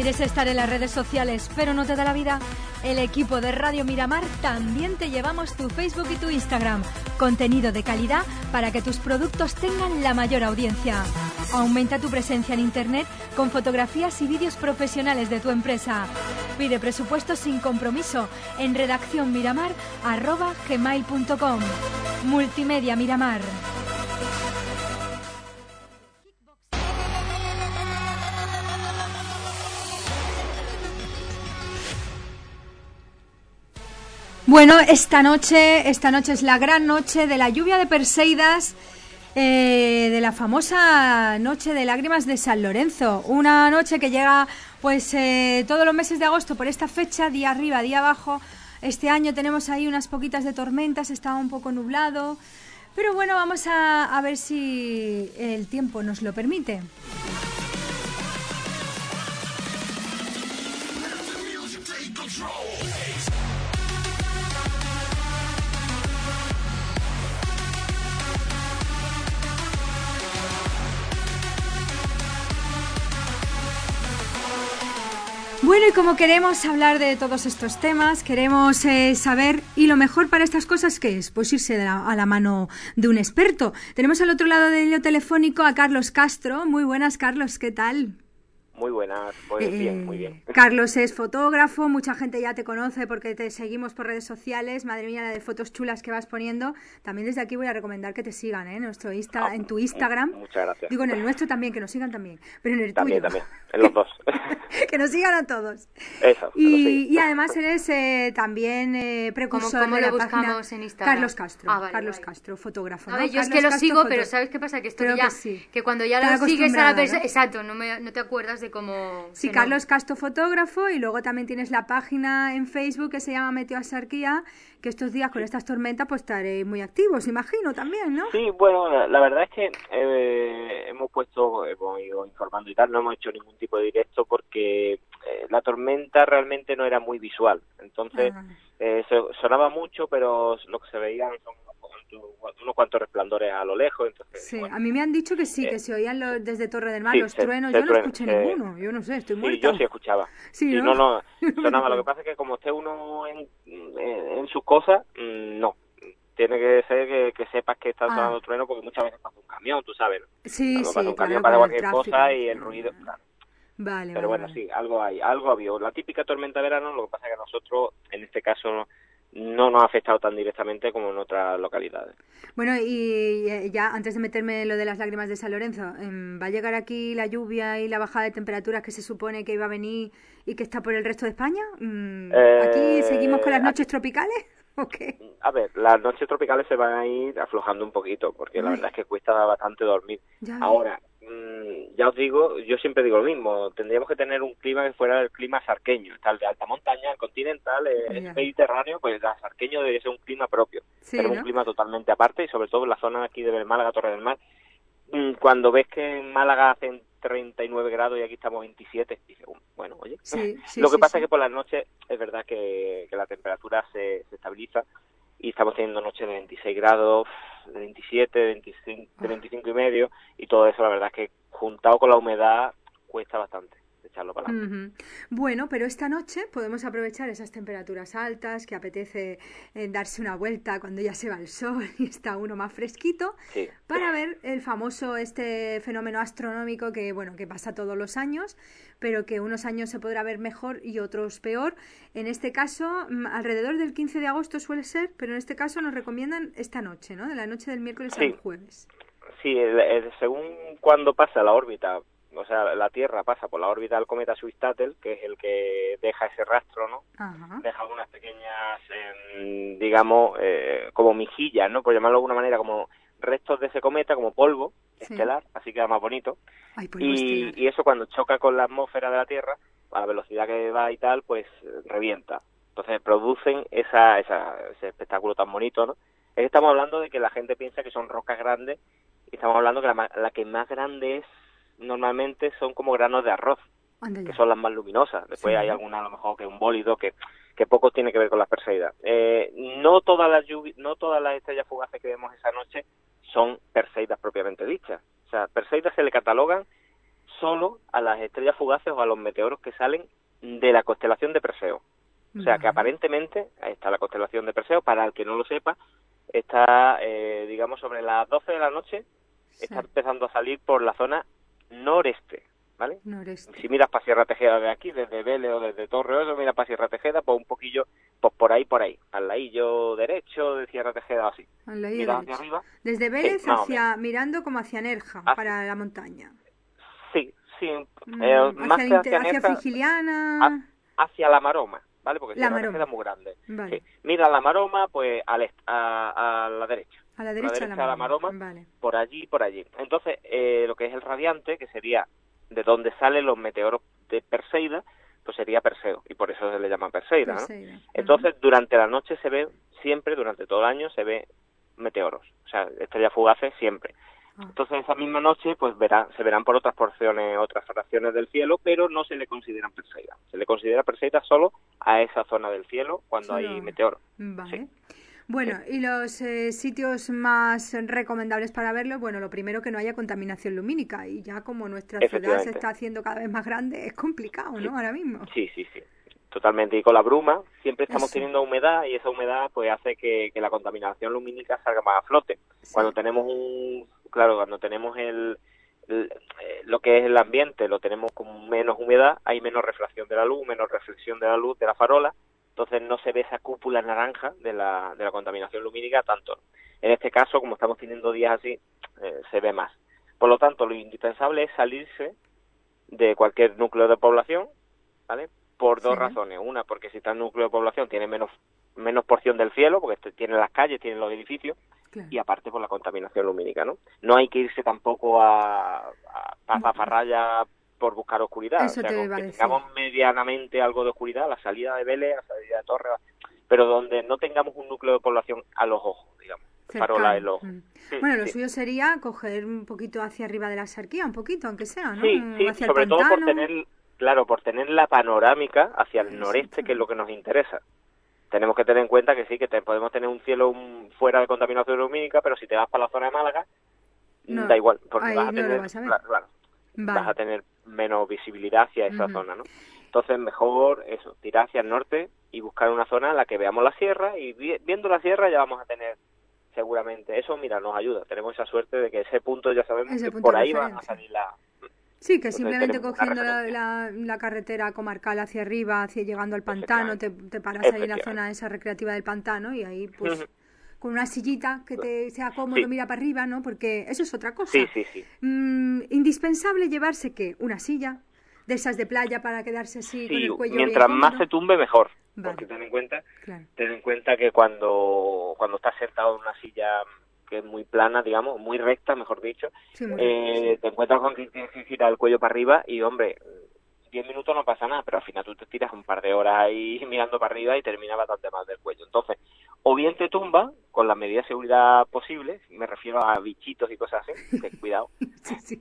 ¿Quieres estar en las redes sociales pero no te da la vida? El equipo de Radio Miramar también te llevamos tu Facebook y tu Instagram. Contenido de calidad para que tus productos tengan la mayor audiencia. Aumenta tu presencia en Internet con fotografías y vídeos profesionales de tu empresa. Pide presupuesto sin compromiso en redaccionmiramar.gmail.com Multimedia Miramar. Bueno, esta noche, esta noche es la gran noche de la lluvia de Perseidas, eh, de la famosa noche de lágrimas de San Lorenzo. Una noche que llega, pues, eh, todos los meses de agosto por esta fecha, día arriba, día abajo. Este año tenemos ahí unas poquitas de tormentas, está un poco nublado. Pero bueno, vamos a, a ver si el tiempo nos lo permite. Bueno, y como queremos hablar de todos estos temas, queremos eh, saber, y lo mejor para estas cosas, ¿qué es? Pues irse a la mano de un experto. Tenemos al otro lado del hilo telefónico a Carlos Castro. Muy buenas, Carlos, ¿qué tal? Muy buenas, pues bien, muy bien. Eh, Carlos es fotógrafo, mucha gente ya te conoce porque te seguimos por redes sociales. Madre mía, la de fotos chulas que vas poniendo. También desde aquí voy a recomendar que te sigan, ¿eh? Nuestro Insta, Ah, en tu Instagram. Muchas gracias. Digo, en el nuestro también, que nos sigan también. Pero en el También, tuyo. también, en los dos. que nos sigan a todos. Eso, lo Y, y además eres eh, también eh, precursor cómo de lo la página buscamos en Instagram? Carlos Castro. Ah, vale, Carlos vale. Castro, fotógrafo. A ¿no? ver, yo es Carlos que lo Castro, sigo, pero ¿sabes qué pasa? Que esto Creo ya, que sí. que cuando ya lo sigues a la persona, ¿no? exacto, no, me, no te acuerdas de cómo... Sí, que no. Carlos Castro, fotógrafo, y luego también tienes la página en Facebook que se llama Meteoasarquía, que estos días con estas tormentas pues estaréis muy activos, imagino, también, ¿no? Sí, bueno, la, la verdad es que eh, hemos puesto, hemos ido informando y tal, no hemos hecho ningún tipo de directo porque eh, la tormenta realmente no era muy visual. Entonces, Ah. eh, sonaba mucho, pero lo que se veían son unos cuantos, resplandores a lo lejos. Entonces, Sí, bueno, a mí me han dicho que sí, Eh, que se oían los, desde Torre del Mar sí, los truenos. Yo no escuché se- ninguno, yo no sé, estoy sí, muerta. yo sí escuchaba. Sí, Sí, ¿no? no, no, sonaba. Lo que pasa es que como esté uno en, en, sus cosas, mm, no. Tiene que ser que, que sepas que está Ah. sonando trueno porque muchas veces pasa un camión, tú sabes. Sí, Cuando sí, pasa un claro, camión, el cualquier tráfico. cosa y el ruido. claro. Vale, Pero vale, bueno, vale. sí, algo hay, algo ha habido. La típica tormenta de verano, lo que pasa es que nosotros, en este caso, no, no nos ha afectado tan directamente como en otras localidades. Bueno, y eh, ya antes de meterme en lo de las lágrimas de San Lorenzo, em, ¿va a llegar aquí la lluvia y la bajada de temperaturas que se supone que iba a venir y que está por el resto de España? Mm, Eh, ¿Aquí seguimos con las aquí- noches tropicales? ¿O qué? A ver, las noches tropicales se van a ir aflojando un poquito, porque la verdad es que cuesta bastante dormir. Ya. Ahora, ya os digo, yo siempre digo lo mismo, tendríamos que tener un clima que fuera el clima sarqueño, tal de alta montaña, el continental, eh, el mediterráneo, pues el sarqueño debería ser un clima propio, Sí, pero ¿no? un clima totalmente aparte y sobre todo en la zona aquí de Málaga, Torre del Mar. Mm, Cuando ves que en Málaga hacen 39 grados y aquí estamos 27, dices, "Uh, bueno, oye. Sí, sí, Lo que pasa es que por las noches es verdad que, que la temperatura se, se estabiliza y estamos teniendo noches de 26 grados, de 27, de 25, de 25 y medio y todo eso la verdad es que juntado con la humedad cuesta bastante echarlo para adelante. Ujú. Bueno, pero esta noche podemos aprovechar esas temperaturas altas, que apetece eh, darse una vuelta cuando ya se va el sol y está uno más fresquito, Sí. para ver el famoso este fenómeno astronómico que bueno que pasa todos los años, pero que unos años se podrá ver mejor y otros peor. En este caso, mm, alrededor del 15 de agosto suele ser, pero en este caso nos recomiendan esta noche, ¿no? De la noche del miércoles Sí. al jueves. Sí, el- el- según cuando pasa la órbita, o sea, la Tierra pasa por la órbita del cometa Swift-Tuttle, que es el que deja ese rastro, ¿no? Ajá. deja unas pequeñas, em, digamos, eh, como mejillas, ¿no? Por llamarlo de alguna manera, como restos de ese cometa, como polvo Sí. estelar, así queda más bonito. Ay, Y, y eso cuando choca con la atmósfera de la Tierra, a la velocidad que va y tal, pues eh, revienta. Entonces producen esa, esa, ese espectáculo tan bonito, ¿no? Estamos hablando de que la gente piensa que son rocas grandes y estamos hablando que la, la que más grande es normalmente son como granos de arroz que son las más luminosas. Después Sí. hay alguna a lo mejor que un bólido que, que poco tiene que ver con las Perseidas. Eh, no todas las no todas las estrellas fugaces que vemos esa noche son Perseidas propiamente dichas. O sea, Perseidas se le catalogan solo a las estrellas fugaces o a los meteoros que salen de la constelación de Perseo. O sea que aparentemente, ahí está la constelación de Perseo, para el que no lo sepa, está, eh, digamos, sobre las 12 de la noche, Sí. está empezando a salir por la zona noreste, ¿vale? Noreste. Si miras para Sierra Tejeda de aquí, desde Vélez o desde Torre o eso, miras para Sierra Tejeda, pues un poquillo, pues por ahí, por ahí, al ladillo derecho de Sierra Tejeda, así. Al Miras hacia arriba, Desde Vélez más o hacia, mirando como hacia Nerja, Hacia- para la montaña. sí, sí, Mm, eh, más hacia, el inte- hacia Nerja, Frigiliana. hacia la Maroma, ¿vale? Porque La Sierra. Tejeda es muy grande. Vale. Sí. Mira la Maroma, pues al est- a, a la derecha. A la derecha, derecha, la Maroma. Vale. por allí, por allí. Entonces, eh, lo que es el radiante, que sería de donde salen los meteoros de Perseida, pues sería Perseo, y por eso se le llama Perseida. Entonces, durante la noche se ve, siempre, durante todo el año, se ve meteoros, o sea, estrellas fugaces siempre. Ah. Entonces, esa misma noche, pues verá, se verán por otras porciones, otras fracciones del cielo, pero no se le consideran Perseida. Se le considera Perseida solo a esa zona del cielo cuando Solo- hay meteoros. Vale. Bueno, y los eh, sitios más recomendables para verlo, bueno, lo primero que no haya contaminación lumínica y ya como nuestra ciudad se está haciendo cada vez más grande, es complicado, ¿no? Ahora mismo. Sí, sí, sí. Totalmente. Y con la bruma siempre estamos Eso. teniendo humedad y esa humedad pues hace que, que la contaminación lumínica salga más a flote. Sí. Cuando tenemos un, claro, cuando tenemos el, el- eh, lo que es el ambiente, lo tenemos con menos humedad, hay menos refracción de la luz, menos reflexión de la luz de la farola, entonces no se ve esa cúpula naranja de la, de la contaminación lumínica tanto. En este caso, como estamos teniendo días así, eh, se ve más. Por lo tanto, lo indispensable es salirse de cualquier núcleo de población, ¿vale? Por dos Sí. razones. Una, porque si está en núcleo de población tiene menos menos porción del cielo, porque tiene las calles, tiene los edificios, Claro. y aparte por la contaminación lumínica, ¿no? No hay que irse tampoco a, a, a por buscar oscuridad. Eso o sea, te con que tengamos medianamente algo de oscuridad, la salida de Vélez, la salida de Torre, pero donde no tengamos un núcleo de población a los ojos, digamos. Farola los. Mm. Sí, Bueno, lo sí. suyo sería coger un poquito hacia arriba de la sarquía, un poquito, aunque sea, ¿no? Sí, sí, hacia sobre el todo por tener, claro, por tener la panorámica hacia el noreste, que es lo que nos interesa. Tenemos que tener en cuenta que sí, que te- podemos tener un cielo mm, fuera de contaminación lumínica, pero si te vas para la zona de Málaga, mm, No, da igual, porque vas a no lo tener, vas a ver. claro, claro, Vale. vas a tener menos visibilidad hacia esa zona, ¿no? Entonces, mejor eso, tirar hacia el norte y buscar una zona en la que veamos la sierra y vi- viendo la sierra ya vamos a tener seguramente eso, mira, nos ayuda. Tenemos esa suerte de que ese punto ya sabemos Ese que por ahí van a salir la... Sí, que Entonces simplemente cogiendo la, la- la carretera comarcal hacia arriba, hacia llegando al pantano, te, te paras ahí en la zona esa recreativa del pantano y ahí pues. Con una sillita que te sea cómodo, Sí. mira para arriba, ¿no? Porque eso es otra cosa. Sí, sí, sí. Mm, indispensable llevarse que una silla de esas de playa para quedarse así con Sí, el cuello bien mientras más se tumbe mejor. Vale. Porque ten en cuenta, Claro. ten en cuenta que cuando, cuando estás sentado en una silla que es muy plana, digamos, muy recta, mejor dicho, Sí, muy eh, te encuentras con que tienes que girar el cuello para arriba y, hombre, 10 minutos no pasa nada, pero al final tú te tiras un par de horas ahí mirando para arriba y terminas bastante mal del cuello. Entonces, o bien te tumba con la medida de seguridad posible, me refiero a bichitos y cosas así, que cuidado, Sí, sí.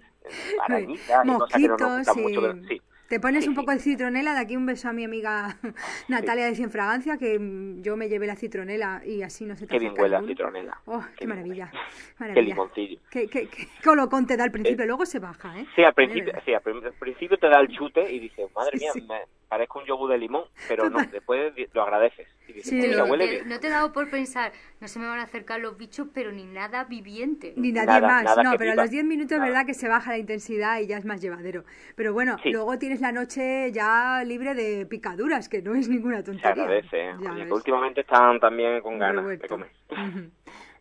arañitas y cosas que no nos Mosquitos gustan mucho. y- pero sí. Te pones un poco de citronela, de aquí un beso a mi amiga Natalia de Cienfragancia, que yo me llevé la citronela y así no se te Qué bien huele la citronela. Oh, qué, Qué bien maravilla. Qué maravilla. limoncillo. Qué, qué, qué colocón te da al principio, luego se baja, ¿eh? Sí, al principio, sí, al principio te da el chute y dices, madre mía, me parezco un yogur de limón, pero no, después lo agradeces. Y dices, Sí, "Pues mira, lo- huele bien. no te he dado por pensar, no se me van a acercar los bichos, pero ni nada viviente. Ni nadie Nada, más, nada no, pero a los 10 minutos es verdad que se baja la intensidad y ya es más llevadero. Pero bueno, Sí. luego tienes la noche ya libre de picaduras, que no es ninguna Se tontería. agradece, ¿eh? Ya Oye, que ves. últimamente están también con ganas revuelto. de comer.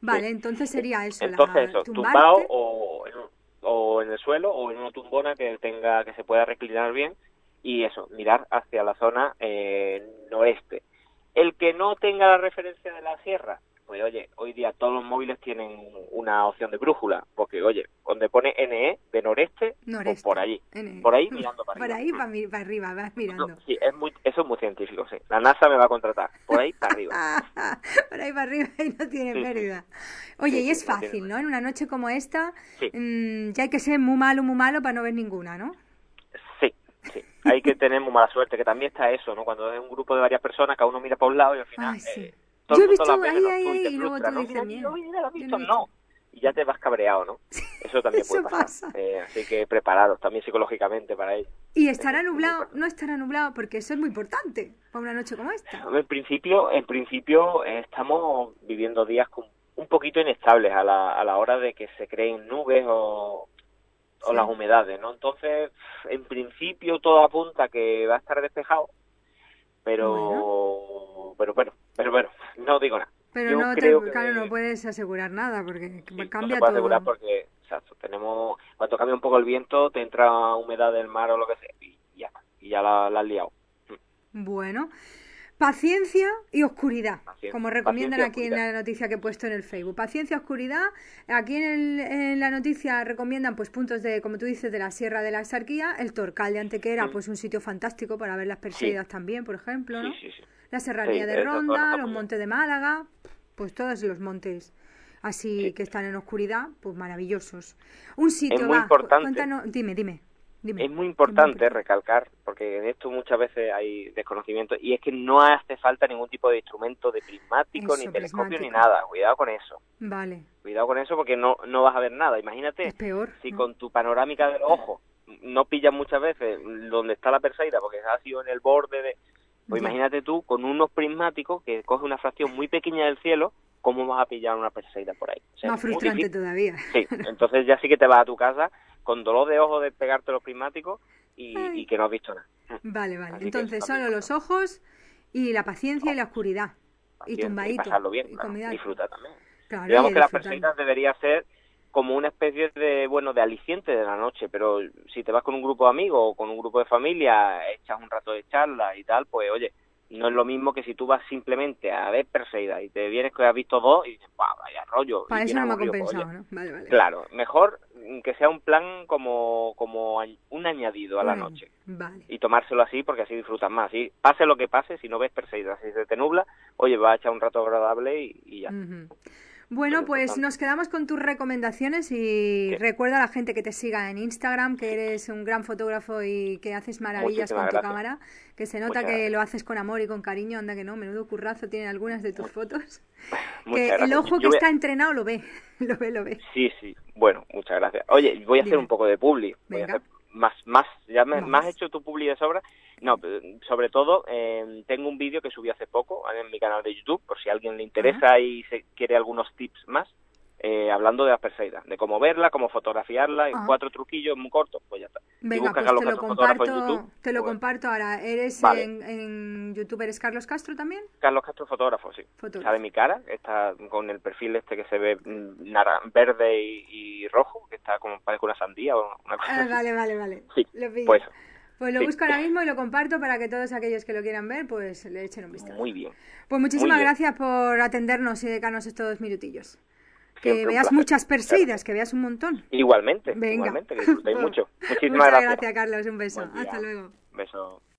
Vale, entonces sería eso. la- Entonces eso, tumbarte. tumbado o en, un- o en el suelo o en una tumbona que tenga que se pueda reclinar bien y eso, mirar hacia la zona eh, noreste. El que no tenga la referencia de la sierra, pues oye, hoy día todos los móviles tienen una opción de brújula, porque oye, donde pone NE de noreste, pues Noreste. por allí, N. por ahí mirando para Por arriba. ahí para, arriba, vas mirando. No, sí, es muy, eso es muy científico, sí. La NASA me va a contratar, por ahí para arriba. por ahí para arriba y no tiene Sí, pérdida. Oye, Sí, y es fácil, ¿no? En una noche como esta, mm, ya hay que ser muy malo, muy malo para no ver ninguna, ¿no? Hay que tener muy mala suerte, que también está eso, ¿no? Cuando es un grupo de varias personas, cada uno mira para un lado y al final Ay, sí. eh, todo Yo he visto ve ahí, ahí, y ahí, te y luego tú dices, Mira, "Mierda, mira, mira, lo has yo visto, no no. y ya te vas cabreado, ¿no? Eso también Eso puede pasar. pasa. Eh, así que prepararos también psicológicamente para ello. ¿Y estará nublado? No estará nublado, porque eso es muy importante para una noche como esta. En principio, en principio eh, estamos viviendo días un poquito inestables a la, a la hora de que se creen nubes o, o las humedades, ¿no? Entonces, en principio todo apunta que va a estar despejado, pero, pero bueno, pero bueno, no digo nada. Pero Yo no, te, que- claro, no puedes asegurar nada, porque Sí, no cambia se puede todo. asegurar porque, exacto, tenemos, cuando cambia un poco el viento, te entra humedad del mar o lo que sea, y ya, y ya la, la has liado. Bueno, paciencia y oscuridad, Paciencia- como recomiendan aquí en la noticia que he puesto en el Facebook. Paciencia, oscuridad. Aquí en, el- en la noticia recomiendan pues puntos de, como tú dices, de la Sierra de la Exarquía, el Torcal de Antequera, Mm. pues un sitio fantástico para ver las Perseidas también, por ejemplo, ¿no? Sí, sí, sí. La Serranía Sí, de Ronda, los montes de Málaga, pues todos los montes así Sí. que están en oscuridad, pues maravillosos. Un sitio, muy va, importante. cuéntanos- dime, dime, dime. Es muy importante recalcar, porque en esto muchas veces hay desconocimiento, y es que no hace falta ningún tipo de instrumento de prismático, Eso, ni telescopio, ni nada. Cuidado con eso. Vale, Cuidado con eso porque no, no vas a ver nada. Imagínate es peor. si ¿no? con tu panorámica del ojo no pillas muchas veces donde está la perseida porque ha sido en el borde de... Pues Ya. imagínate tú con unos prismáticos que coge una fracción muy pequeña del cielo, ¿cómo vas a pillar una perseida por ahí? O sea, Más frustrante difícil. todavía. Sí, entonces ya sí que te vas a tu casa con dolor de ojo de pegarte los prismáticos y, y que no has visto nada. Vale, vale. Así Entonces, solo los ojos y la paciencia y la oscuridad. Y tumbadito. pasarlo bien, y claro, disfrutar también. Claro, Digamos y que la disfrutar. perseida debería ser como una especie de, bueno, de aliciente de la noche, pero si te vas con un grupo de amigos o con un grupo de familia, echas un rato de charla y tal, pues oye, no es lo mismo que si tú vas simplemente a ver Perseida y te vienes que has visto dos y dices, ¡guau, vaya rollo! y Para eso no me ha aburrido". Pues, compensado, oye, ¿no? Vale, vale. Claro, mejor que sea un plan como, como un añadido a la Bueno, noche Vale. y tomárselo así porque así disfrutas más. Así, pase lo que pase, si no ves Perseida, si se te nubla, oye, vas a echar un rato agradable y, y ya. Bueno, pues nos quedamos con tus recomendaciones y Sí. recuerda a la gente que te siga en Instagram, que eres un gran fotógrafo y que haces maravillas Muchísimas con tu gracias. cámara, que se nota Muchas que gracias. lo haces con amor y con cariño, anda que no, menudo currazo tienen algunas de tus fotos. Muchas que el ojo que Yo voy a- está entrenado lo ve, lo ve, lo ve. Sí, sí. Bueno, muchas gracias. Oye, voy a hacer un poco de publi. Voy a hacer más, más. Ya me, has hecho tu publi de sobra. No, sobre todo, eh, tengo un vídeo que subí hace poco en mi canal de YouTube, por si a alguien le interesa y se quiere algunos tips más, eh, hablando de las Perseidas, de cómo verla, cómo fotografiarla, en cuatro truquillos muy cortos, pues ya está. Venga, pues te lo en comparto, YouTube, te lo pues, comparto ahora. ¿Eres Vale. en, en YouTube, eres Carlos Castro también? Carlos Castro fotógrafo, sí. Fotógrafo. Sale mi cara, está con el perfil este que se ve mm, nara- verde y, y rojo, que está como parece una sandía o una cosa Ah, así. vale, vale, vale. Sí, Lo pillo. pues Pues lo sí. busco ahora mismo y lo comparto para que todos aquellos que lo quieran ver, pues le echen un vistazo. muy bien. Pues muchísimas bien. gracias por atendernos y dedicarnos estos minutillos. Que Siempre un veas muchas perseidas, que veas un montón. Igualmente, Venga. igualmente, que disfrutéis mucho. Muchísimas Muchas gracias. gracias, Carlos. Un beso. Hasta luego. Beso.